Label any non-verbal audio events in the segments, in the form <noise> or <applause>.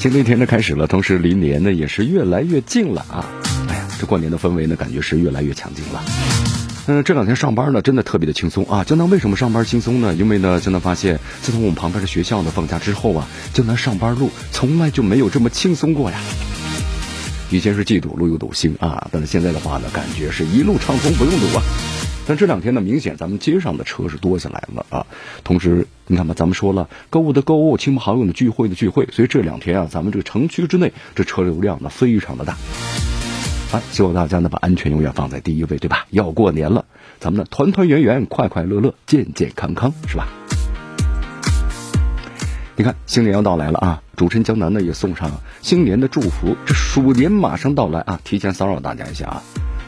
新的一天呢开始了，同时离年呢也是越来越近了啊！哎呀，这过年的氛围呢，感觉是越来越强劲了。嗯，这两天上班呢，真的特别的轻松啊！江南为什么上班轻松呢？因为呢，江南发现，自从我们旁边的学校呢放假之后啊，江南上班路从来就没有这么轻松过呀。以前是既堵路又堵心啊，但是现在的话呢，感觉是一路畅通不用堵啊。但这两天呢，明显咱们街上的车是多起来了啊。同时，你看吧，咱们说了，购物的购物，亲朋好友的聚会的聚会，所以这两天啊，咱们这个城区之内这车流量呢非常的大。啊，希望大家呢把安全永远放在第一位，对吧？要过年了，咱们呢团团圆圆、快快乐乐、健健康康，是吧？你看，新年要到来了啊！主持人江南呢也送上新年的祝福，这鼠年马上到来啊！提前骚扰大家一下啊！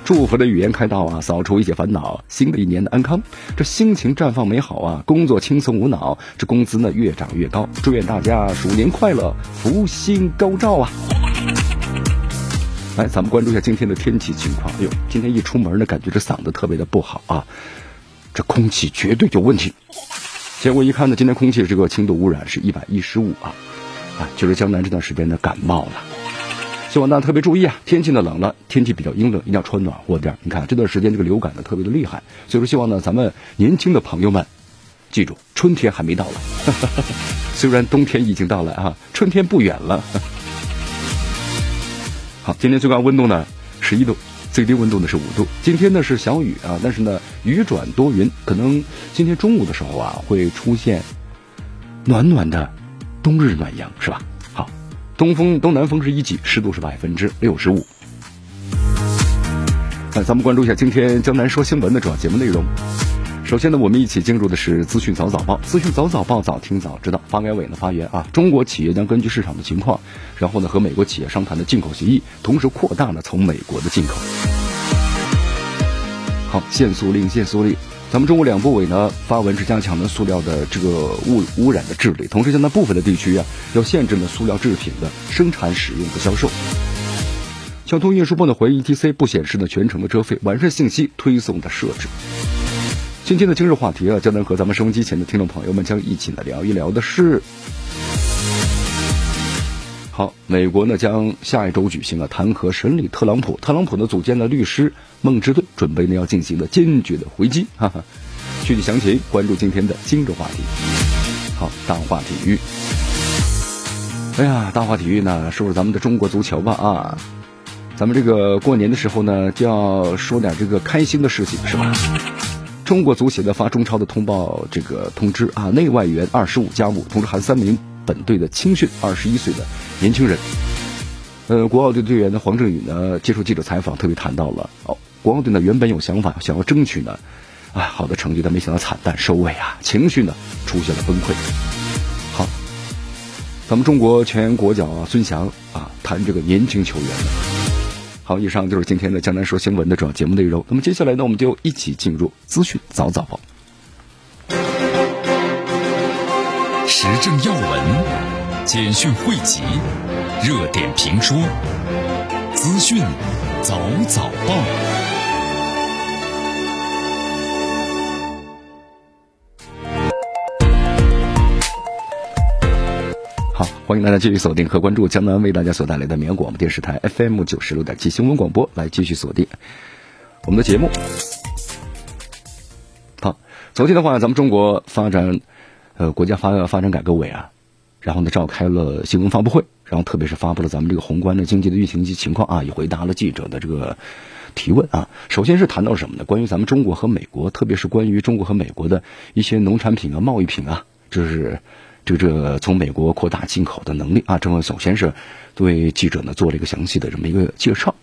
祝福的语言开道啊，扫除一切烦恼，新的一年的安康，这心情绽放美好啊，工作轻松无脑，这工资呢越涨越高，祝愿大家鼠年快乐，福星高照啊！来，咱们关注一下今天的天气情况。哎呦，今天一出门呢，感觉这嗓子特别的不好啊，这空气绝对有问题。结果一看呢，今天空气这个轻度污染是一百一十五啊，啊，就是江南这段时间呢感冒了。希望大家特别注意啊！天气呢冷了，天气比较阴冷，一定要穿暖和点。你看这段时间这个流感呢特别的厉害，所以说希望呢咱们年轻的朋友们记住，春天还没到来，<laughs> 虽然冬天已经到来啊，春天不远了。好，今天最高温度呢十一度，最低温度呢是五度。今天呢是小雨啊，但是呢雨转多云，可能今天中午的时候啊会出现暖暖的冬日暖阳，是吧？东风东南风是一级，湿度是百分之六十五。那咱们关注一下今天江南说新闻的主要节目内容。首先呢，我们一起进入的是资讯早早报。资讯早早报，早听早知道。发改委呢发言啊，中国企业将根据市场的情况，然后呢和美国企业商谈的进口协议，同时扩大了从美国的进口。好，限速令，限速令。咱们中国两部委呢发文是加强了塑料的这个污污染的治理，同时现在部分的地区啊要限制呢塑料制品的生产、使用和销售。交通运输部呢回应 ETC 不显示呢全程的车费，完善信息推送的设置。今天的今日话题啊，将能和咱们收音机前的听众朋友们将一起呢聊一聊的是。好，美国呢将下一周举行了弹劾审理特朗普，特朗普呢组建了律师梦之队，准备呢要进行了坚决的回击。哈哈，具体详情关注今天的今日话题。好，大话体育。哎呀，大话体育呢，说说咱们的中国足球吧啊！咱们这个过年的时候呢，就要说点这个开心的事情，是吧？中国足协的发中超的通报这个通知啊，内外援二十五加五，同时含三名。本队的青训二十一岁的年轻人，呃，国奥队队员呢黄振宇呢接受记者采访，特别谈到了哦，国奥队呢原本有想法想要争取呢，啊好的成绩，但没想到惨淡收尾啊，情绪呢出现了崩溃。好，咱们中国前国脚孙祥啊谈这个年轻球员的。好，以上就是今天的江南说新闻的主要节目内容。那么接下来呢，我们就一起进入资讯早早报。时政要闻、简讯汇集、热点评说、资讯早早报。好，欢迎大家继续锁定和关注江南为大家所带来的绵阳广播电视台 FM 九十六点七新闻广播，来继续锁定我们的节目。好，昨天的话，咱们中国发展。呃，国家发发展改革委啊，然后呢召开了新闻发布会，然后特别是发布了咱们这个宏观的经济的运行及情况啊，也回答了记者的这个提问啊。首先是谈到什么呢？关于咱们中国和美国，特别是关于中国和美国的一些农产品啊、贸易品啊，就是这个这个从美国扩大进口的能力啊。这么首先是对记者呢做了一个详细的这么一个介绍。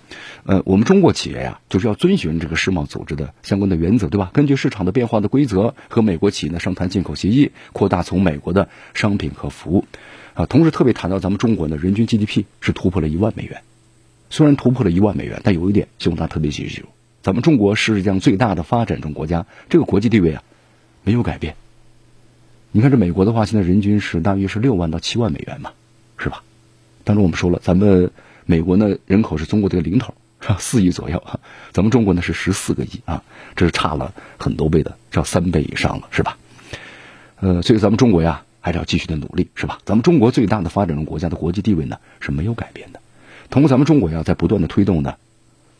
呃，我们中国企业呀，就是要遵循这个世贸组织的相关的原则，对吧？根据市场的变化的规则，和美国企业呢商谈进口协议，扩大从美国的商品和服务。啊，同时特别谈到咱们中国呢，人均 GDP 是突破了一万美元。虽然突破了一万美元，但有一点希望大家特别记住：咱们中国是世界上最大的发展中国家，这个国际地位啊没有改变。你看这美国的话，现在人均是大约是六万到七万美元嘛，是吧？当中我们说了，咱们美国呢人口是中国的一个零头，四亿左右，咱们中国呢是十四个亿啊，这是差了很多倍的，要三倍以上了，是吧？呃，所以咱们中国呀还是要继续的努力，是吧？咱们中国最大的发展中国家的国际地位呢是没有改变的。同时，咱们中国呀在不断的推动呢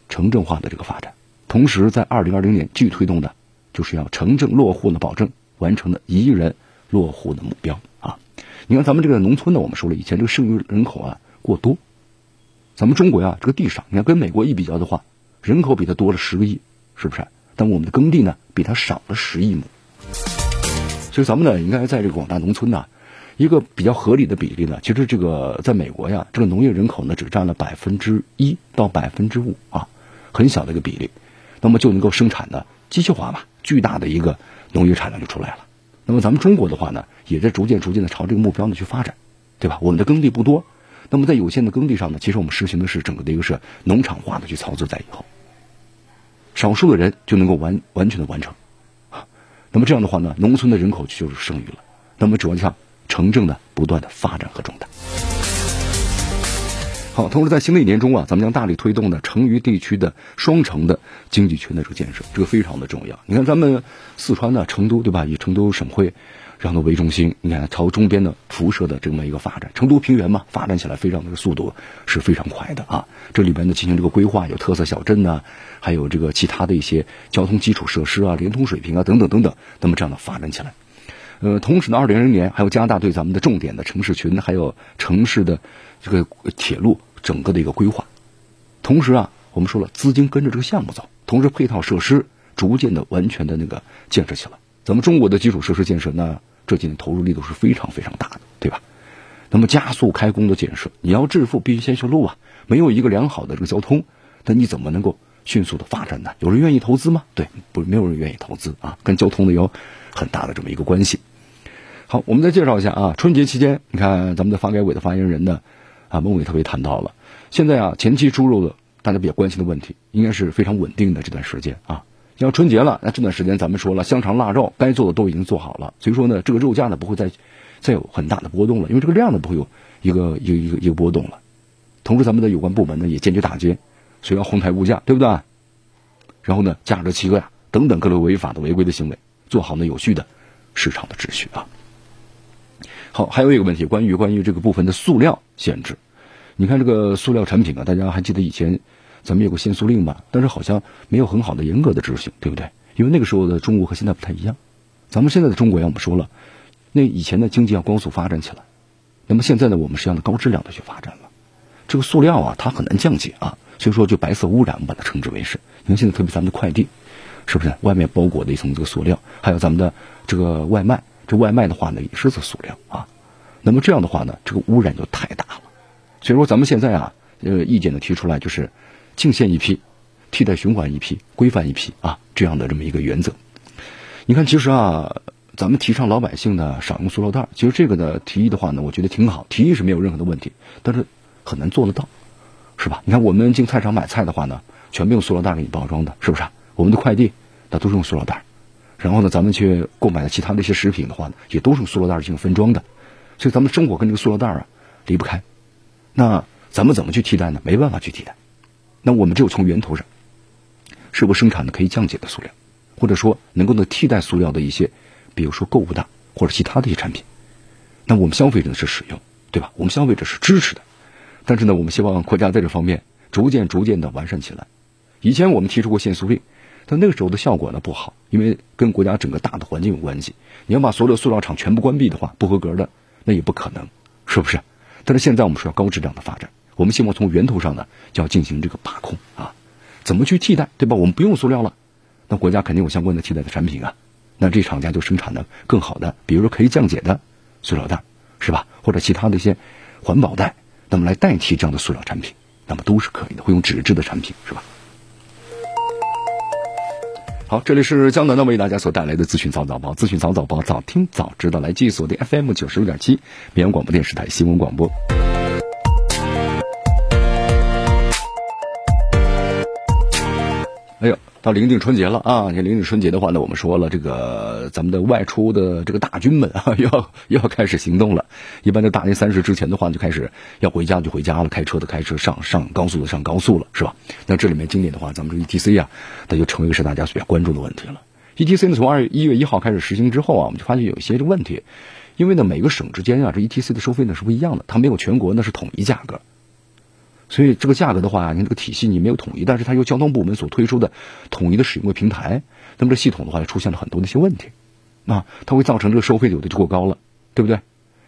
城镇化的这个发展，同时在二零二零年继续推动的，就是要城镇落户的保证，完成了一亿人落户的目标啊。你看咱们这个农村呢，我们说了，以前这个剩余人口啊过多，咱们中国呀这个地上，你看跟美国一比较的话，人口比它多了十个亿，是不是？但我们的耕地呢比它少了十亿亩，所以咱们呢应该在这个广大农村呢。一个比较合理的比例呢，其实这个在美国呀，这个农业人口呢只占了百分之一到百分之五啊，很小的一个比例，那么就能够生产的机械化嘛，巨大的一个农业产量就出来了。那么咱们中国的话呢，也在逐渐逐渐的朝这个目标呢去发展，对吧？我们的耕地不多，那么在有限的耕地上呢，其实我们实行的是整个的一个是农场化的去操作，在以后，少数的人就能够完完全的完成。那么这样的话呢，农村的人口就是剩余了。那么主要像。城镇的不断的发展和壮大。好，同时在新的一年中啊，咱们将大力推动的成渝地区的双城的经济圈的这个建设，这个非常的重要。你看咱们四川呢成都，对吧？以成都省会让它为中心，你看朝周边的辐射的这么一个发展，成都平原嘛，发展起来非常的速度是非常快的啊。这里边呢进行这个规划，有特色小镇呢，还有这个其他的一些交通基础设施啊、联通水平啊等等等等，那么这样的发展起来。呃，同时呢，二零二零年还要加大对咱们的重点的城市群，还有城市的这个铁路整个的一个规划。同时啊，我们说了，资金跟着这个项目走，同时配套设施逐渐的完全的那个建设起来。咱们中国的基础设施建设，那这几年投入力度是非常非常大的，对吧？那么加速开工的建设，你要致富必须先修路啊！没有一个良好的这个交通，那你怎么能够迅速的发展呢？有人愿意投资吗？对，不，没有人愿意投资啊，跟交通的有很大的这么一个关系。好，我们再介绍一下啊，春节期间，你看咱们的发改委的发言人呢，啊，孟伟特别谈到了，现在啊，前期猪肉的大家比较关心的问题，应该是非常稳定的这段时间啊。要春节了，那这段时间咱们说了，香肠腊肉该做的都已经做好了，所以说呢，这个肉价呢不会再再有很大的波动了，因为这个量呢不会有一个一个一个一个波动了。同时，咱们的有关部门呢也坚决打击所以要哄抬物价，对不对？然后呢，价格欺压等等各类违法的违规的行为，做好呢有序的市场的秩序啊。好，还有一个问题，关于关于这个部分的塑料限制。你看这个塑料产品啊，大家还记得以前咱们有个限塑令吧？但是好像没有很好的严格的执行，对不对？因为那个时候的中国和现在不太一样。咱们现在的中国呀，我们说了，那以前的经济要高速发展起来，那么现在呢，我们是要高质量的去发展了。这个塑料啊，它很难降解啊，所以说就白色污染，我们把它称之为是。你看现在特别咱们的快递，是不是外面包裹的一层这个塑料？还有咱们的这个外卖。这外卖的话呢，也是这塑料啊，那么这样的话呢，这个污染就太大了。所以说，咱们现在啊，呃，意见呢提出来就是净限一批，替代循环一批，规范一批啊，这样的这么一个原则。你看，其实啊，咱们提倡老百姓呢少用塑料袋，其实这个的提议的话呢，我觉得挺好，提议是没有任何的问题，但是很难做得到，是吧？你看，我们进菜场买菜的话呢，全部用塑料袋给你包装的，是不是？我们的快递那都是用塑料袋。然后呢，咱们去购买的其他的一些食品的话呢，也都是用塑料袋进行分装的，所以咱们生活跟这个塑料袋啊离不开。那咱们怎么去替代呢？没办法去替代。那我们只有从源头上，是否生产的可以降解的塑料，或者说能够呢替代塑料的一些，比如说购物袋或者其他的一些产品。那我们消费者是使用，对吧？我们消费者是支持的。但是呢，我们希望国家在这方面逐渐逐渐的完善起来。以前我们提出过限塑令。但那个时候的效果呢不好，因为跟国家整个大的环境有关系。你要把所有的塑料厂全部关闭的话，不合格的那也不可能，是不是？但是现在我们说要高质量的发展，我们希望从源头上呢就要进行这个把控啊，怎么去替代，对吧？我们不用塑料了，那国家肯定有相关的替代的产品啊，那这厂家就生产的更好的，比如说可以降解的塑料袋，是吧？或者其他的一些环保袋，那么来代替这样的塑料产品，那么都是可以的，会用纸质的产品是吧？好，这里是江南的为大家所带来的资讯早早报，资讯早早报，早听早知道，来继续锁定 FM 九十六点七绵阳广播电视台新闻广播。哎呦，到临近春节了啊！你临近春节的话呢，我们说了，这个咱们的外出的这个大军们啊，<laughs> 要要开始行动了。一般在大年三十之前的话，就开始要回家就回家了，开车的开车，上上高速的上高速了，是吧？那这里面今年的话，咱们这 ETC 啊，它就成为是大家比较关注的问题了。ETC 呢，从二月一月一号开始实行之后啊，我们就发现有一些这问题，因为呢，每个省之间啊，这 ETC 的收费呢是不一样的，它没有全国那是统一价格。所以这个价格的话，你这个体系你没有统一，但是它由交通部门所推出的统一的使用的平台，那么这系统的话就出现了很多的一些问题，啊，它会造成这个收费有的就过高了，对不对？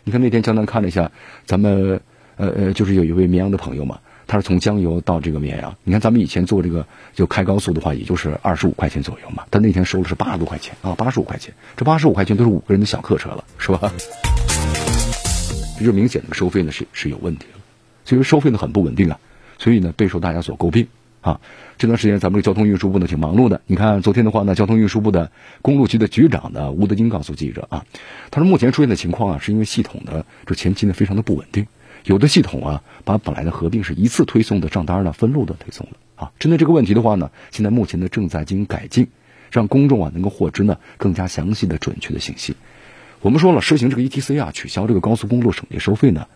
你看那天江南看了一下，咱们呃呃，就是有一位绵阳的朋友嘛，他是从江油到这个绵阳，你看咱们以前坐这个就开高速的话，也就是二十五块钱左右嘛，他那天收的是八十多块钱啊，八十五块钱，这八十五块钱都是五个人的小客车了，是吧？<laughs> 这就明显的收费呢是是有问题了。其实收费呢很不稳定啊，所以呢备受大家所诟病啊。这段时间咱们的交通运输部呢挺忙碌的。你看昨天的话呢，交通运输部的公路局的局长呢吴德金告诉记者啊，他说目前出现的情况啊，是因为系统的这前期呢非常的不稳定，有的系统啊把本来的合并是一次推送的账单呢分路的推送了啊。针对这个问题的话呢，现在目前呢正在进行改进，让公众啊能够获知呢更加详细的准确的信息。我们说了，实行这个 ETC 啊，取消这个高速公路省界收费呢。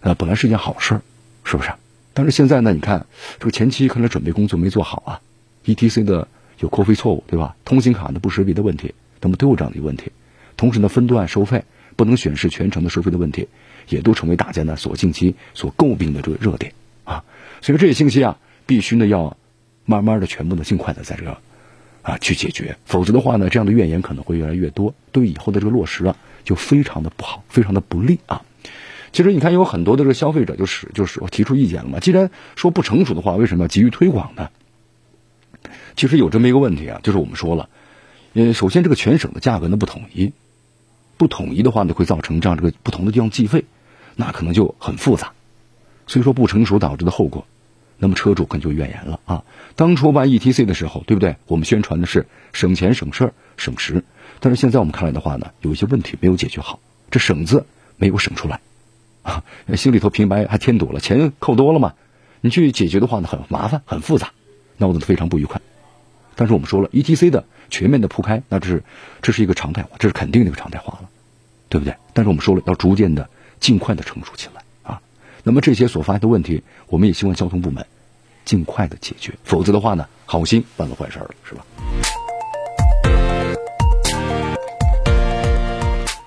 呃，本来是件好事，是不是？但是现在呢，你看这个前期可能准备工作没做好啊，ETC 的有扣费错误，对吧？通行卡的不识别的问题，那么都有这样的一个问题。同时呢，分段收费不能显示全程的收费的问题，也都成为大家呢所近期所诟病的这个热点啊。所以这些信息啊，必须呢要慢慢的全部的尽快的在这个啊去解决，否则的话呢，这样的怨言可能会越来越多，对以后的这个落实啊，就非常的不好，非常的不利啊。其实你看，有很多的这个消费者就是就是提出意见了嘛。既然说不成熟的话，为什么要急于推广呢？其实有这么一个问题啊，就是我们说了，呃，首先这个全省的价格呢不统一，不统一的话呢会造成这样这个不同的地方计费，那可能就很复杂。所以说不成熟导致的后果，那么车主可能就怨言了啊。当初办 ETC 的时候，对不对？我们宣传的是省钱省事儿省时，但是现在我们看来的话呢，有一些问题没有解决好，这省字没有省出来。<laughs> 心里头平白还添堵了，钱扣多了嘛？你去解决的话呢，很麻烦，很复杂，闹得非常不愉快。但是我们说了，ETC 的全面的铺开，那这是这是一个常态化，这是肯定的一个常态化了，对不对？但是我们说了，要逐渐的、尽快的成熟起来啊。那么这些所发现的问题，我们也希望交通部门尽快的解决，否则的话呢，好心办了坏事了，是吧？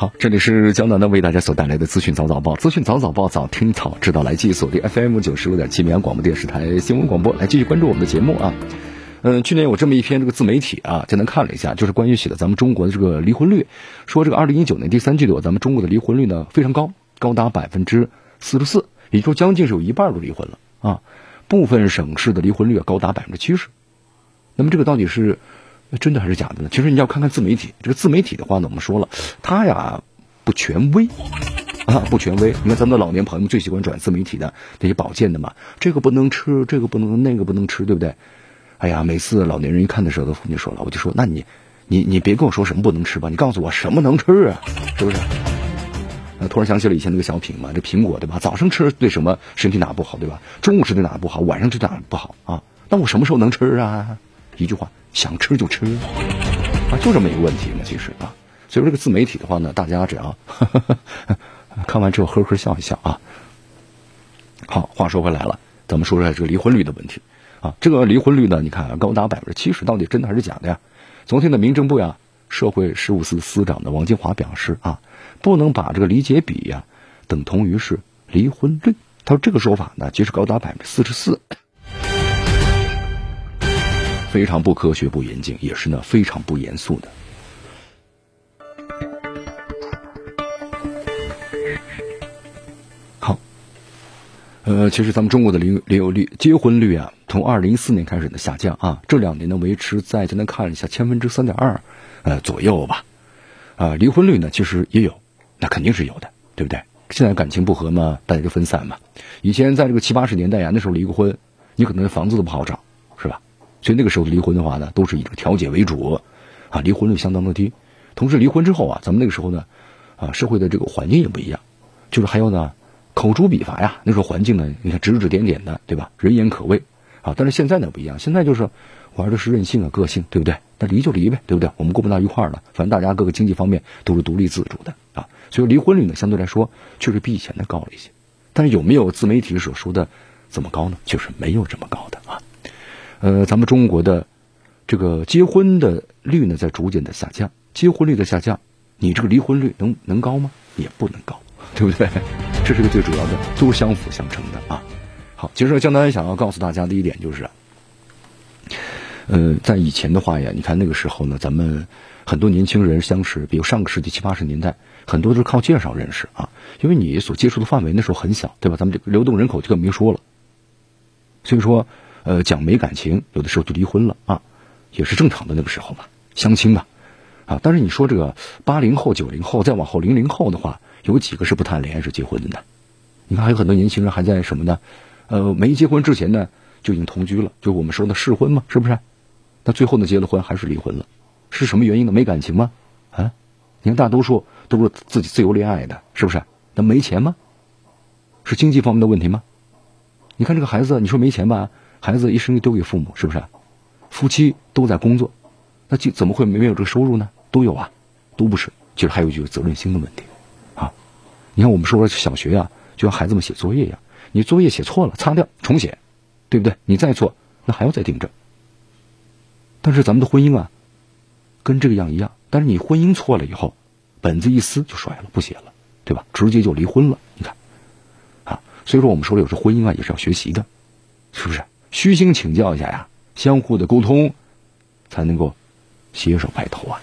好，这里是江南的为大家所带来的资讯早早报，资讯早早报，早听早知道，来继续锁定 FM 九十五点七绵阳广播电视台新闻广播，来继续关注我们的节目啊。嗯，去年有这么一篇这个自媒体啊，简单看了一下，就是关于写的咱们中国的这个离婚率，说这个二零一九年第三季度咱们中国的离婚率呢非常高，高达百分之四十四，也就将近是有一半都离婚了啊。部分省市的离婚率高达百分之七十，那么这个到底是？那真的还是假的呢？其实你要看看自媒体，这个自媒体的话呢，我们说了，它呀不权威啊，不权威。你看咱们的老年朋友最喜欢转自媒体的那些保健的嘛，这个不能吃，这个不能，那个不能吃，对不对？哎呀，每次老年人一看的时候，都就说了，我就说，那你，你，你别跟我说什么不能吃吧，你告诉我什么能吃啊，是不是？那突然想起了以前那个小品嘛，这苹果对吧？早上吃对什么身体哪不好对吧？中午吃对哪不好？晚上吃哪不好啊？那我什么时候能吃啊？一句话。想吃就吃，啊，就这么一个问题嘛，其实啊，所以说这个自媒体的话呢，大家只要 <laughs> 看完之后呵呵笑一笑啊。好，话说回来了，咱们说说这个离婚率的问题啊。这个离婚率呢，你看高达百分之七十，到底真的还是假的呀？昨天的民政部呀社会事务司司长的王金华表示啊，不能把这个离结比呀等同于是离婚率。他说这个说法呢，其实高达百分之四十四，非常不科学、不严谨，也是呢非常不严肃的。好，呃，其实咱们中国的离离婚率、结婚率啊，从二零一四年开始的下降啊，这两年呢维持在，今天看一下，千分之三点二，呃左右吧。啊，离婚率呢其实也有，那肯定是有的，对不对？现在感情不和嘛，大家就分散嘛。以前在这个七八十年代呀，那时候离个婚，你可能房子都不好找，所以那个时候离婚的话呢，都是以这个调解为主，啊，离婚率相当的低。同时离婚之后啊，咱们那个时候呢，啊，社会的这个环境也不一样，就是还有呢，口诛笔伐呀。那时候环境呢，你看指指点点的，对吧？人言可畏啊。但是现在呢不一样，现在就是玩的是任性啊，个性，对不对？那离就离呗，对不对？我们过不到一块儿了，反正大家各个经济方面都是独立自主的啊。所以离婚率呢，相对来说确实比以前的高了一些，但是有没有自媒体所说的这么高呢？就是没有这么高的啊。呃，咱们中国的这个结婚的率呢，在逐渐的下降，结婚率的下降，你这个离婚率能能高吗？也不能高，<laughs> 对不对？这是个最主要的，都是相辅相成的啊。好，其实江南想要告诉大家的一点就是，呃，在以前的话呀，你看那个时候呢，咱们很多年轻人相识，比如上个世纪七八十年代。很多都是靠介绍认识啊，因为你所接触的范围那时候很小，对吧？咱们这个流动人口就更别说了。所以说，呃，讲没感情，有的时候就离婚了啊，也是正常的那个时候嘛，相亲嘛，啊。但是你说这个八零后、九零后再往后零零后的话，有几个是不谈恋爱是结婚的呢？你看还有很多年轻人还在什么呢？呃，没结婚之前呢就已经同居了，就我们说的试婚嘛，是不是？那最后呢结了婚还是离婚了，是什么原因呢？没感情吗？啊？你看大多数。都是自己自由恋爱的，是不是？那没钱吗？是经济方面的问题吗？你看这个孩子，你说没钱吧？孩子一生就丢给父母，是不是？夫妻都在工作，那就怎么会没有这个收入呢？都有啊，都不是。其实还有就是责任心的问题啊。你看我们说小学呀，就像孩子们写作业一样，你作业写错了，擦掉重写，对不对？你再错，那还要再订正。但是咱们的婚姻啊，跟这个样一样。但是你婚姻错了以后。本子一撕就甩了，不写了，对吧？直接就离婚了。你看，啊，所以说我们说了有时候婚姻啊也是要学习的，是不是？虚心请教一下呀，相互的沟通，才能够携手白头啊。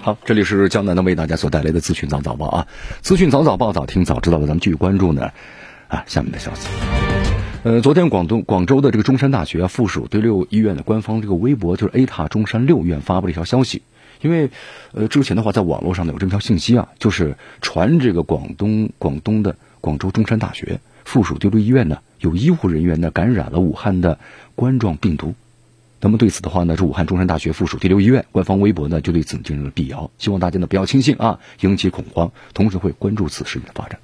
好，这里是江南的为大家所带来的资讯早早报啊，资讯早早报，早听早知道的，咱们继续关注呢啊下面的消息。呃，昨天广东广州的这个中山大学附属第六医院的官方这个微博，就是 A 塔中山六院发布了一条消息，因为呃之前的话在网络上呢有这么条信息啊，就是传这个广东广东的广州中山大学附属第六医院呢有医护人员呢感染了武汉的冠状病毒，那么对此的话呢，这武汉中山大学附属第六医院官方微博呢就对此进行了辟谣，希望大家呢不要轻信啊，引起恐慌，同时会关注此事情的发展。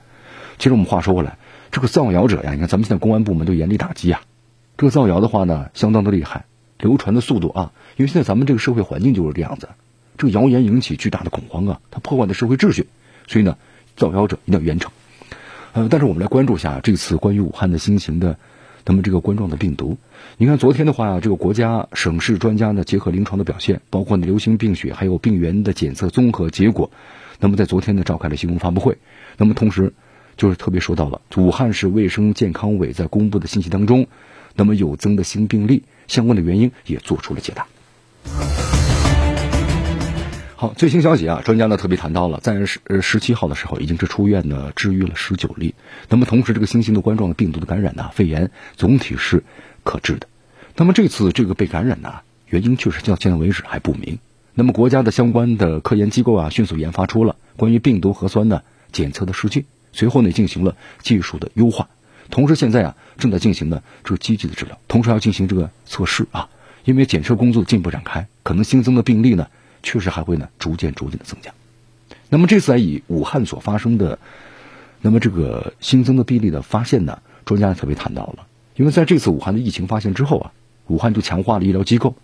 其实我们话说回来。这个造谣者呀，你看咱们现在公安部门都严厉打击啊。这个造谣的话呢，相当的厉害，流传的速度啊，因为现在咱们这个社会环境就是这样子，这个谣言引起巨大的恐慌啊，它破坏的社会秩序，所以呢，造谣者一定要严惩。呃，但是我们来关注一下这次关于武汉的新型的那么这个冠状的病毒。你看昨天的话，这个国家省市专家呢结合临床的表现，包括呢流行病学还有病原的检测综合结果，那么在昨天呢召开了新闻发布会，那么同时。就是特别说到了武汉市卫生健康委在公布的信息当中，那么有增的新病例相关的原因也做出了解答。好，最新消息啊，专家呢特别谈到了，在十十七号的时候已经是出院呢治愈了十九例。那么同时，这个新型的冠状病毒的感染呢，肺炎总体是可治的。那么这次这个被感染呢，原因确实到现在为止还不明。那么国家的相关的科研机构啊，迅速研发出了关于病毒核酸的检测的试剂。随后呢，进行了技术的优化，同时现在啊，正在进行呢这个积极的治疗，同时要进行这个测试啊，因为检测工作进一步展开，可能新增的病例呢，确实还会呢逐渐逐渐的增加。那么这次以武汉所发生的，那么这个新增的病例的发现呢，专家特别谈到了，因为在这次武汉的疫情发现之后啊，武汉就强化了医疗机构，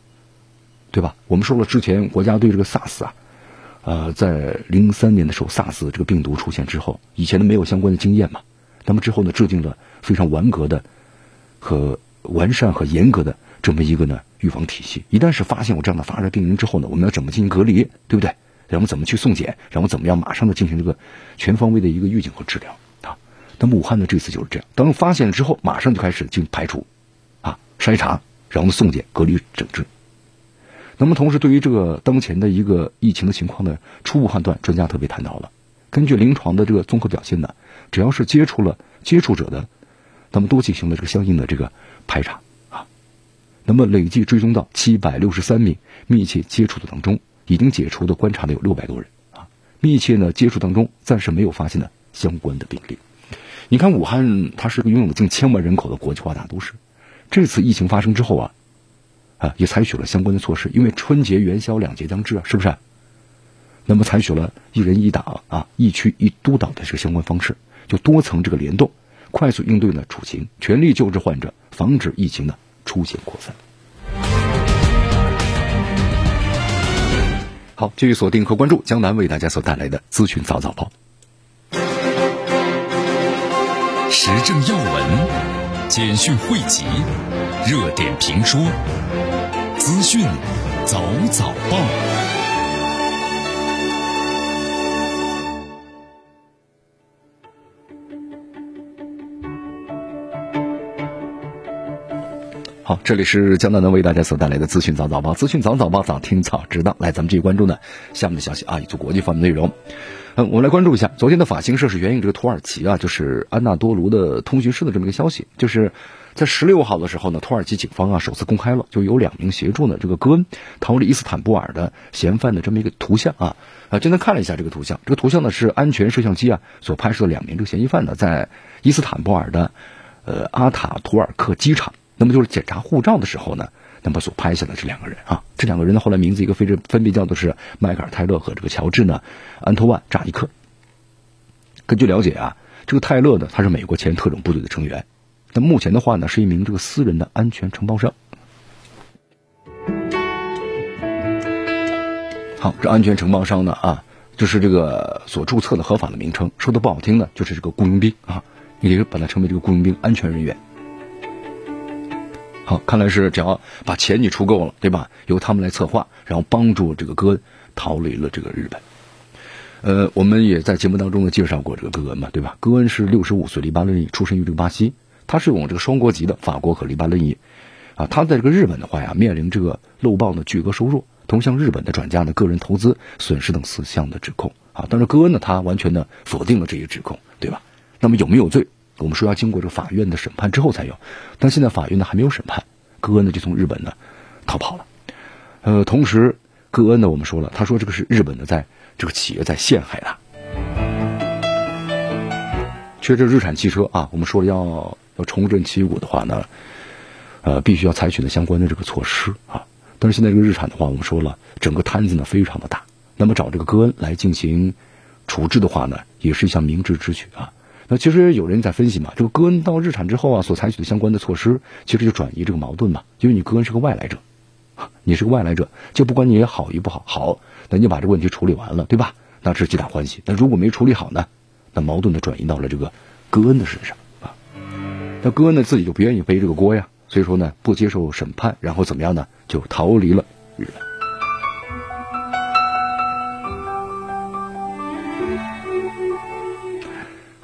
对吧？我们说了之前国家对这个 SARS 啊。呃，在零三年的时候，SARS 这个病毒出现之后，以前呢没有相关的经验嘛，那么之后呢，制定了非常完格的和完善和严格的这么一个呢预防体系。一旦是发现有这样的发热病人之后呢，我们要怎么进行隔离，对不对？然后怎么去送检，然后怎么样马上的进行这个全方位的一个预警和治疗啊？那么武汉呢这次就是这样，当发现之后，马上就开始进行排除，啊筛查，然后送检、隔离、整治。那么同时，对于这个当前的一个疫情的情况呢，初步判断，专家特别谈到了，根据临床的这个综合表现呢，只要是接触了接触者的，那么都进行了这个相应的这个排查。那么累计追踪到七百六十三名密切接触的当中。已经解除的观察的有六百多人啊，密切呢接触当中暂时没有发现的相关的病例。你看武汉，它是个拥有近千万人口的国际化大都市，这次疫情发生之后啊，啊也采取了相关的措施，因为春节元宵两节将至啊，是不是？那么采取了一人一档啊，一区一督导的这个相关方式，就多层这个联动，快速应对呢处情，全力救治患者，防止疫情的出现扩散。好，继续锁定和关注江南为大家所带来的资讯早早报，时政要闻、简讯汇集、热点评说、资讯早早报。好，这里是江南能为大家所带来的资讯早早报，资讯早早报，早听早知道。来，咱们继续关注呢下面的消息啊，一组国际方面的内容。嗯，我们来关注一下昨天的法新社是援引这个土耳其啊，就是安纳多卢的通讯社的这么一个消息，就是在十六号的时候呢，土耳其警方啊首次公开了就有两名协助呢这个戈恩逃离伊斯坦布尔的嫌犯的这么一个图像啊啊，今天看了一下这个图像，这个图像呢是安全摄像机啊所拍摄的两名这个嫌疑犯呢在伊斯坦布尔的呃阿塔图尔克机场。那么就是检查护照的时候呢，那么所拍下的这两个人啊，这两个人呢后来名字一个分分别叫做是迈克尔泰勒和这个乔治呢安托万扎伊克。根据了解啊，这个泰勒呢他是美国前特种部队的成员，那目前的话呢是一名这个私人的安全承包商。好，这安全承包商呢啊，就是这个所注册的合法的名称，说的不好听呢，就是这个雇佣兵啊，也就把它称为这个雇佣兵安全人员。好，看来是只要把钱你出够了，对吧？由他们来策划，然后帮助这个戈恩逃离了这个日本。呃，我们也在节目当中呢介绍过这个戈恩嘛，对吧？戈恩是六十五岁黎巴嫩裔，出生于这个巴西，他是有这个双国籍的，法国和黎巴嫩裔。啊，他在这个日本的话呀，面临这个漏报的巨额收入，同向日本的转嫁的个人投资损失等四项的指控。啊，但是戈恩呢，他完全的否定了这些指控，对吧？那么有没有罪？我们说要经过这个法院的审判之后才有，但现在法院呢还没有审判，戈恩呢就从日本呢逃跑了。呃，同时戈恩呢我们说了，他说这个是日本的在这个企业在陷害他。其实日产汽车啊，我们说了要要重振旗鼓的话呢，呃，必须要采取的相关的这个措施啊。但是现在这个日产的话，我们说了整个摊子呢非常的大，那么找这个戈恩来进行处置的话呢，也是一项明智之举啊。那其实有人在分析嘛，这个戈恩到日产之后啊，所采取的相关的措施，其实就转移这个矛盾嘛。因为你戈恩是个外来者，<laughs> 你是个外来者，就不管你好与不好，好，那你把这个问题处理完了，对吧？那是皆大欢喜。但如果没处理好呢，那矛盾的转移到了这个戈恩的身上啊。那戈恩呢自己就不愿意背这个锅呀，所以说呢不接受审判，然后怎么样呢？就逃离了日本。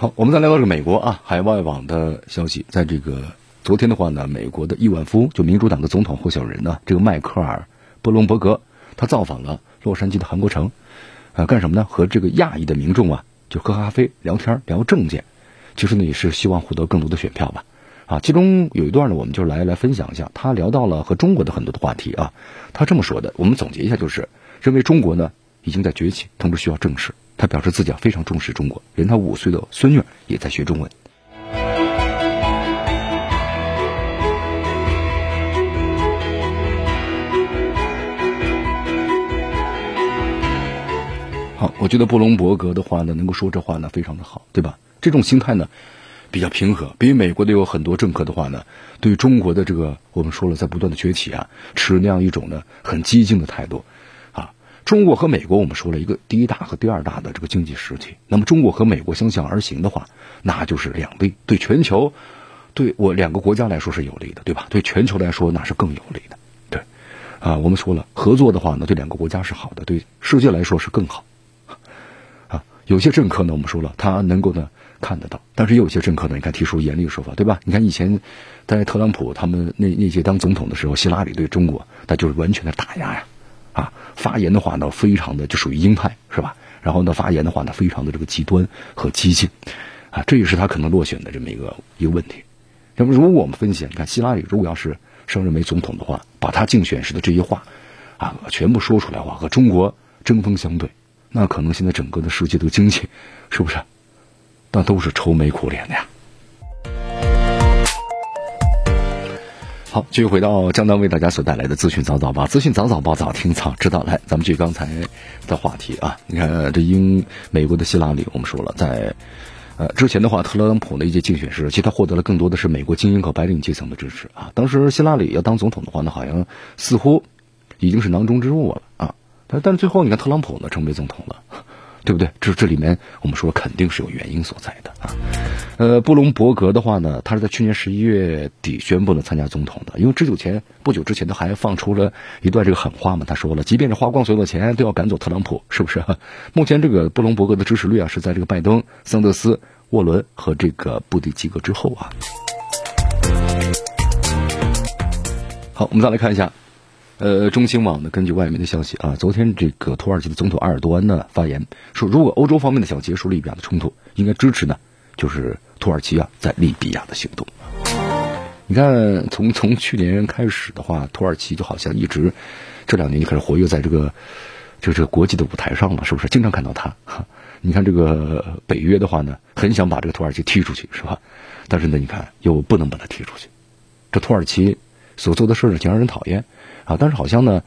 好，我们再来到这个美国啊，海外网的消息，在这个昨天的话呢，美国的亿万富翁，就民主党的总统候选人呢，这个迈克尔·布隆伯格，他造访了洛杉矶的韩国城，啊，干什么呢？和这个亚裔的民众啊，就喝咖啡、聊天、聊政见，其实呢也是希望获得更多的选票吧。啊，其中有一段呢，我们就来来分享一下，他聊到了和中国的很多的话题啊，他这么说的，我们总结一下，就是认为中国呢已经在崛起，同时需要正视。他表示自己啊非常重视中国，连他五岁的孙女也在学中文。好，我觉得布隆伯格的话呢，能够说这话呢，非常的好，对吧？这种心态呢，比较平和，比美国的有很多政客的话呢，对中国的这个我们说了，在不断的崛起啊，持那样一种呢很激进的态度。中国和美国，我们说了一个第一大和第二大的这个经济实体。那么，中国和美国相向而行的话，那就是两利，对全球对我两个国家来说是有利的，对吧？对全球来说那是更有利的。对，啊，我们说了合作的话呢，对两个国家是好的，对世界来说是更好。啊，有些政客呢，我们说了，他能够呢看得到，但是也有些政客呢，你看提出严厉的说法，对吧？你看以前在特朗普他们那那些当总统的时候，希拉里对中国那就是完全的打压呀，啊发言的话呢，非常的就属于鹰派，是吧？然后呢，发言的话呢，非常的这个极端和激进，啊，这也是他可能落选的这么一个一个问题。那么，如果我们分析，你看希拉里如果要是升任为总统的话，把他竞选时的这些话，啊，全部说出来的话，和中国针锋相对，那可能现在整个的世界的经济，是不是？那都是愁眉苦脸的呀。好，继续回到江南为大家所带来的资讯早早报，资讯早早报，早听早知道。来，咱们继续刚才的话题啊，你看这英美国的希拉里，我们说了，在呃之前的话，特朗普的一些竞选时，其实他获得了更多的是美国精英和白领阶层的支持啊。当时希拉里要当总统的话呢，好像似乎已经是囊中之物了啊。但但最后你看特朗普呢，成为总统了。对不对？这这里面我们说肯定是有原因所在的啊。呃，布隆伯格的话呢，他是在去年十一月底宣布了参加总统的，因为之久前不久之前他还放出了一段这个狠话嘛，他说了，即便是花光所有的钱，都要赶走特朗普，是不是？目前这个布隆伯格的支持率啊，是在这个拜登、桑德斯、沃伦和这个布迪吉格之后啊。好，我们再来看一下。呃，中新网呢，根据外媒的消息啊，昨天这个土耳其的总统埃尔多安呢发言说，如果欧洲方面的想结束利比亚的冲突，应该支持呢，就是土耳其啊在利比亚的行动。你看，从从去年开始的话，土耳其就好像一直这两年就开始活跃在这个就这个国际的舞台上了，是不是？经常看到他。你看这个北约的话呢，很想把这个土耳其踢出去，是吧？但是呢，你看又不能把他踢出去。这土耳其所做的事儿呢，挺让人讨厌。啊，但是好像呢，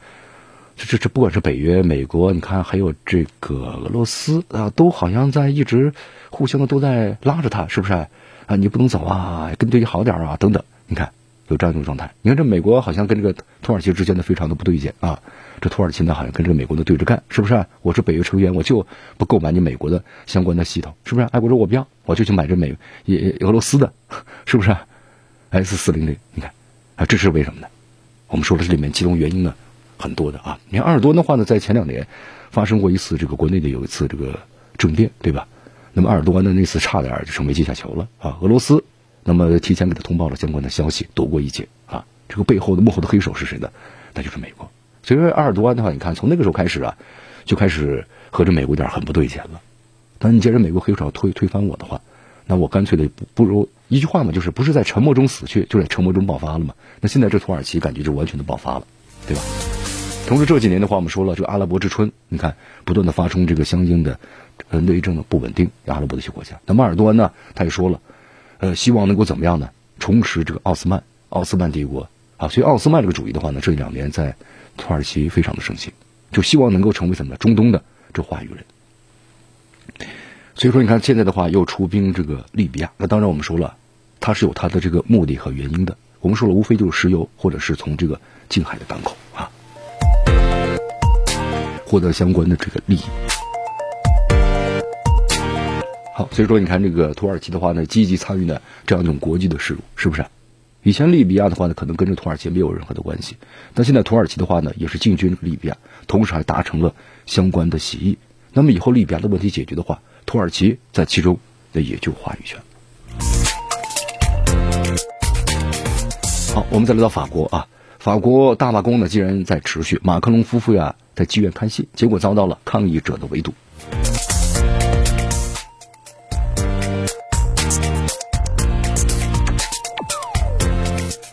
这这这，不管是北约、美国，你看还有这个俄罗斯啊，都好像在一直互相的都在拉着他，是不是？啊，你不能走啊，跟对你好点啊，等等。你看有这样一种状态。你看这美国好像跟这个土耳其之间的非常的不对劲啊，这土耳其呢好像跟这个美国的对着干，是不是？我是北约成员，我就不购买你美国的相关的系统，是不是？哎，我说我不要，我就去买这美也俄罗斯的，是不是？S 四零零，你看啊，这是为什么呢？我们说的这里面其中原因呢很多的啊，你看阿尔多安的话呢，在前两年发生过一次这个国内的有一次这个政变，对吧？那么阿尔多安的那次差点就成为阶下囚了啊。俄罗斯那么提前给他通报了相关的消息，躲过一劫啊。这个背后的幕后的黑手是谁呢？那就是美国。所以说阿尔多安的话，你看从那个时候开始啊，就开始和这美国有点很不对劲了。但你既然美国黑手要推推翻我的话，那我干脆的不不如一句话嘛，就是不是在沉默中死去，就在沉默中爆发了嘛。那现在这土耳其感觉就完全的爆发了，对吧？同时这几年的话，我们说了，这个阿拉伯之春，你看不断的发生这个相应的呃内政的不稳定，阿拉伯的一些国家。那马尔多安呢，他也说了，呃，希望能够怎么样呢？重拾这个奥斯曼奥斯曼帝国啊。所以奥斯曼这个主义的话呢，这两年在土耳其非常的盛行，就希望能够成为什么中东的这话语人。所以说，你看现在的话又出兵这个利比亚，那当然我们说了，它是有它的这个目的和原因的。我们说了，无非就是石油，或者是从这个近海的港口啊，获得相关的这个利益。好，所以说你看这个土耳其的话呢，积极参与呢这样一种国际的事务，是不是？以前利比亚的话呢，可能跟这土耳其没有任何的关系，但现在土耳其的话呢，也是进军利比亚，同时还达成了相关的协议。那么以后利比亚的问题解决的话，土耳其在其中那也就话语权。好，我们再来到法国啊，法国大罢工呢，既然在持续，马克龙夫妇呀在妓院看戏，结果遭到了抗议者的围堵。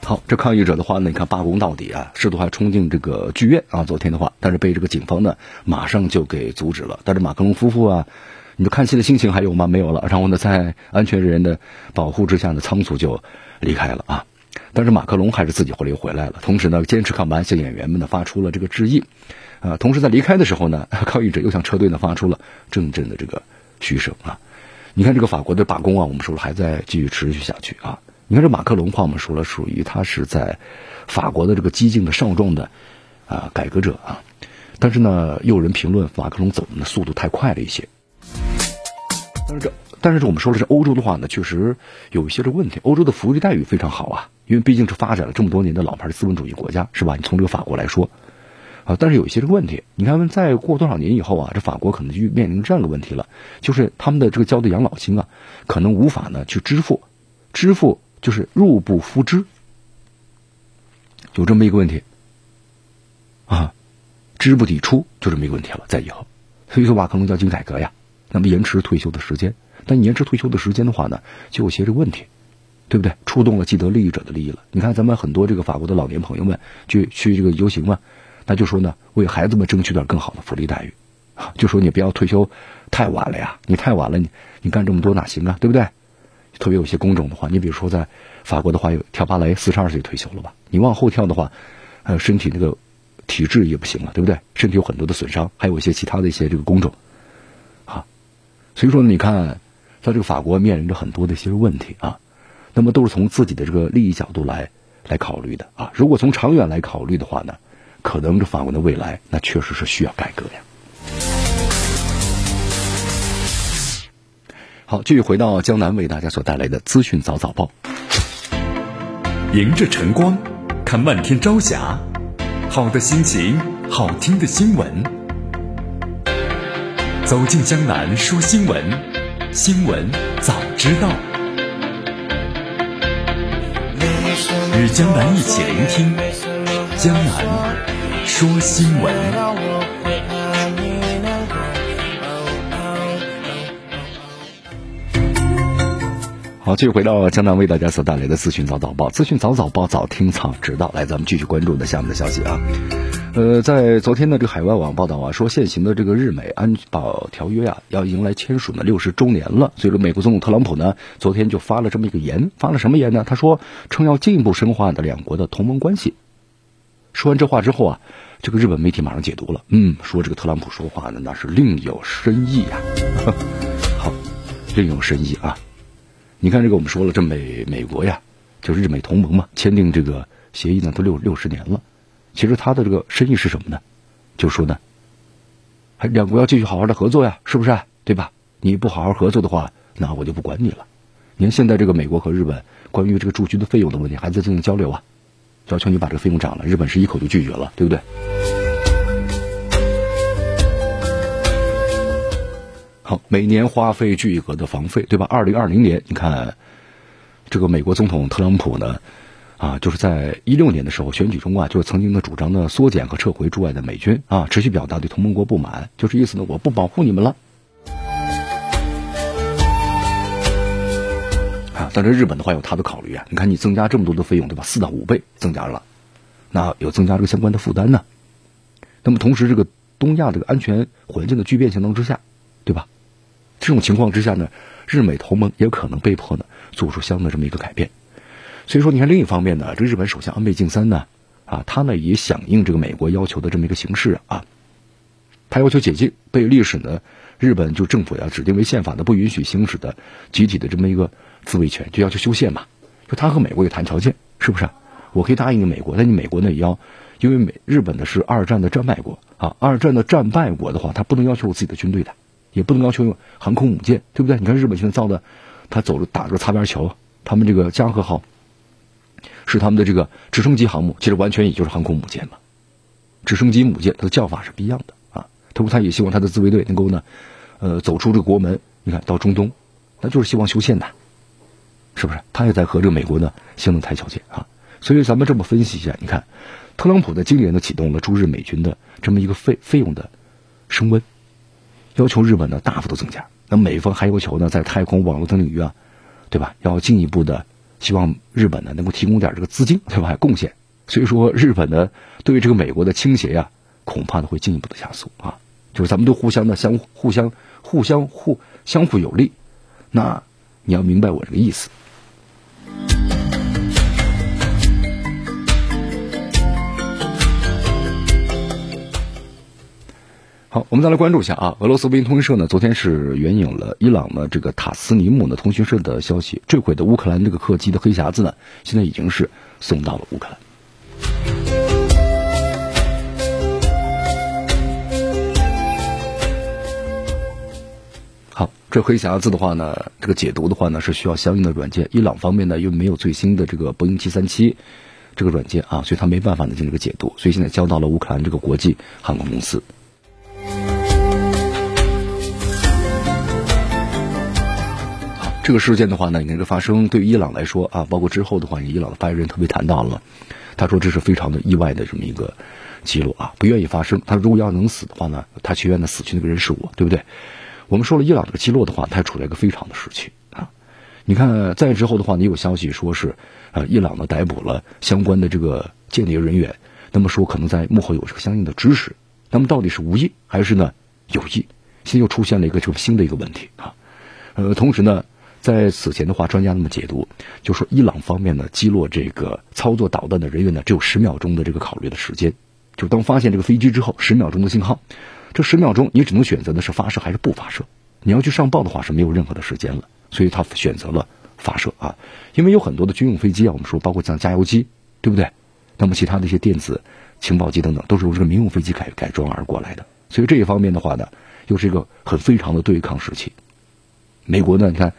好，这抗议者的话呢，你看罢工到底啊，试图还冲进这个剧院啊，昨天的话，但是被这个警方呢马上就给阻止了。但是马克龙夫妇啊。你们看戏的心情还有吗？没有了。然后呢，在安全人员的保护之下呢，仓促就离开了啊。但是马克龙还是自己回来又回来了。同时呢，坚持抗完，向演员们呢发出了这个致意。啊，同时在离开的时候呢，抗议者又向车队呢发出了阵阵的这个嘘声啊。你看这个法国的罢工啊，我们说了还在继续持续下去啊。你看这马克龙话，我们说了属于他是在法国的这个激进的少壮的啊改革者啊。但是呢，又有人评论马克龙走的速度太快了一些。但是这但是这我们说的是欧洲的话呢，确实有一些这问题。欧洲的福利待遇非常好啊，因为毕竟是发展了这么多年的老牌资本主义国家，是吧？你从这个法国来说，啊，但是有一些这个问题，你看再过多少年以后啊，这法国可能就面临这样的问题了，就是他们的这个交的养老金啊，可能无法呢去支付，支付就是入不敷支，有这么一个问题，啊，支不抵出就这么一个问题了，在以后，所以说吧，可能要进改革呀。那么延迟退休的时间，但延迟退休的时间的话呢，就有些这个问题，对不对？触动了既得利益者的利益了。你看咱们很多这个法国的老年朋友们去去这个游行嘛，那就说呢，为孩子们争取点更好的福利待遇，<laughs> 就说你不要退休太晚了呀，你太晚了，你你干这么多哪行啊，对不对？特别有些工种的话，你比如说在法国的话，有跳芭蕾四十二岁退休了吧？你往后跳的话，呃，身体那个体质也不行了，对不对？身体有很多的损伤，还有一些其他的一些这个工种。所以说，你看，在这个法国面临着很多的一些问题啊，那么都是从自己的这个利益角度来来考虑的啊。如果从长远来考虑的话呢，可能这法国的未来那确实是需要改革呀。好，继续回到江南为大家所带来的资讯早早报，迎着晨光，看漫天朝霞，好的心情，好听的新闻。走进江南说新闻，新闻早知道，与江南一起聆听江南说新闻。好，继续回到江南为大家所带来的资讯早早报，资讯早早报，早听早知道。来，咱们继续关注的下面的消息啊。呃，在昨天呢，这个海外网报道啊，说现行的这个日美安保条约啊，要迎来签署呢六十周年了。所以说，美国总统特朗普呢，昨天就发了这么一个言，发了什么言呢？他说，称要进一步深化的两国的同盟关系。说完这话之后啊，这个日本媒体马上解读了，嗯，说这个特朗普说话呢，那是另有深意呀。<laughs> 好，另有深意啊。你看这个，我们说了，这美美国呀，就是日美同盟嘛，签订这个协议呢，都六六十年了。其实他的这个深意是什么呢？就说呢，还两国要继续好好的合作呀，是不是？对吧？你不好好合作的话，那我就不管你了。你看现在这个美国和日本关于这个驻军的费用的问题还在进行交流啊，要求你把这个费用涨了，日本是一口就拒绝了，对不对？好，每年花费巨额的房费，对吧？二零二零年，你看，这个美国总统特朗普呢，啊，就是在一六年的时候选举中啊，就是曾经的主张呢缩减和撤回驻外的美军啊，持续表达对同盟国不满，就是意思呢，我不保护你们了。啊，但是日本的话有他的考虑啊，你看你增加这么多的费用，对吧？四到五倍增加了，那有增加这个相关的负担呢。那么同时，这个东亚这个安全环境的巨变情况之下，对吧？这种情况之下呢，日美同盟也可能被迫呢做出相应的这么一个改变。所以说，你看另一方面呢，这日本首相安倍晋三呢，啊，他呢也响应这个美国要求的这么一个形式啊，他要求解禁被历史呢日本就政府呀指定为宪法的不允许行使的集体的这么一个自卫权，就要求修宪嘛。就他和美国也谈条件，是不是？我可以答应你美国，但你美国呢也要，因为美日本呢是二战的战败国啊，二战的战败国的话，他不能要求我自己的军队的。也不能要求用航空母舰，对不对？你看日本现在造的，他走了打着擦边球，他们这个加贺号是他们的这个直升机航母，其实完全也就是航空母舰嘛。直升机母舰它的叫法是不一样的啊。同时，他也希望他的自卫队能够呢，呃，走出这个国门，你看到中东，那就是希望修宪的，是不是？他也在和这个美国呢相应谈条件啊。所以咱们这么分析一下，你看，特朗普在今年呢启动了驻日美军的这么一个费费用的升温。要求日本呢大幅度增加，那美方还要求呢在太空、网络等领域啊，对吧？要进一步的，希望日本呢能够提供点这个资金，对吧？贡献。所以说，日本呢对于这个美国的倾斜呀，恐怕呢会进一步的加速啊。就是咱们都互相的相互相互相互相互有利，那你要明白我这个意思。好，我们再来关注一下啊，俄罗斯卫星通讯社呢，昨天是援引了伊朗的这个塔斯尼姆的通讯社的消息，坠毁的乌克兰这个客机的黑匣子呢，现在已经是送到了乌克兰。好，这黑匣子的话呢，这个解读的话呢是需要相应的软件。伊朗方面呢又没有最新的这个波音七三七这个软件啊，所以他没办法呢进行这个解读，所以现在交到了乌克兰这个国际航空公司。这个事件的话呢，你看这个发生对于伊朗来说啊，包括之后的话，伊朗的发言人特别谈到了，他说这是非常的意外的这么一个记录啊，不愿意发生。他如果要能死的话呢，他情愿的死去那个人是我，对不对？我们说了伊朗这个击落的话，他处在一个非常的时期啊。你看再之后的话，你有消息说是啊，伊朗呢逮捕了相关的这个间谍人员，那么说可能在幕后有这个相应的指使，那么到底是无意还是呢有意？现在又出现了一个这个新的一个问题啊。呃，同时呢。在此前的话，专家那么解读，就说伊朗方面呢击落这个操作导弹的人员呢，只有十秒钟的这个考虑的时间。就当发现这个飞机之后，十秒钟的信号，这十秒钟你只能选择的是发射还是不发射。你要去上报的话是没有任何的时间了，所以他选择了发射啊。因为有很多的军用飞机啊，我们说包括像加油机，对不对？那么其他的一些电子情报机等等，都是由这个民用飞机改改装而过来的。所以这一方面的话呢，又是一个很非常的对抗时期。美国呢，你看。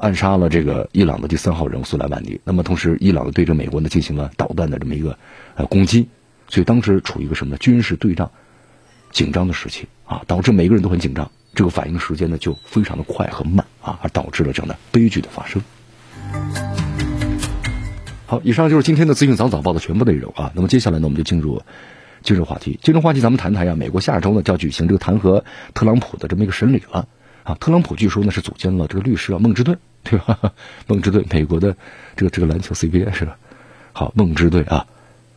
暗杀了这个伊朗的第三号人物苏莱曼尼，那么同时伊朗对着美国呢进行了导弹的这么一个呃攻击，所以当时处于一个什么呢？军事对仗紧张的时期啊，导致每个人都很紧张，这个反应时间呢就非常的快和慢啊，而导致了这样的悲剧的发生。好，以上就是今天的资讯早早报的全部内容啊。那么接下来呢，我们就进入今日话题。今日话题咱们谈谈呀，美国下周呢就要举行这个弹劾特朗普的这么一个审理了特朗普据说呢是组建了这个律师啊孟之队。对吧？梦之队，美国的这个这个篮球 CBA 是吧？好，梦之队啊，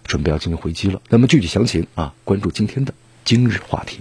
准备要进行回击了。那么具体详情啊，关注今天的今日话题。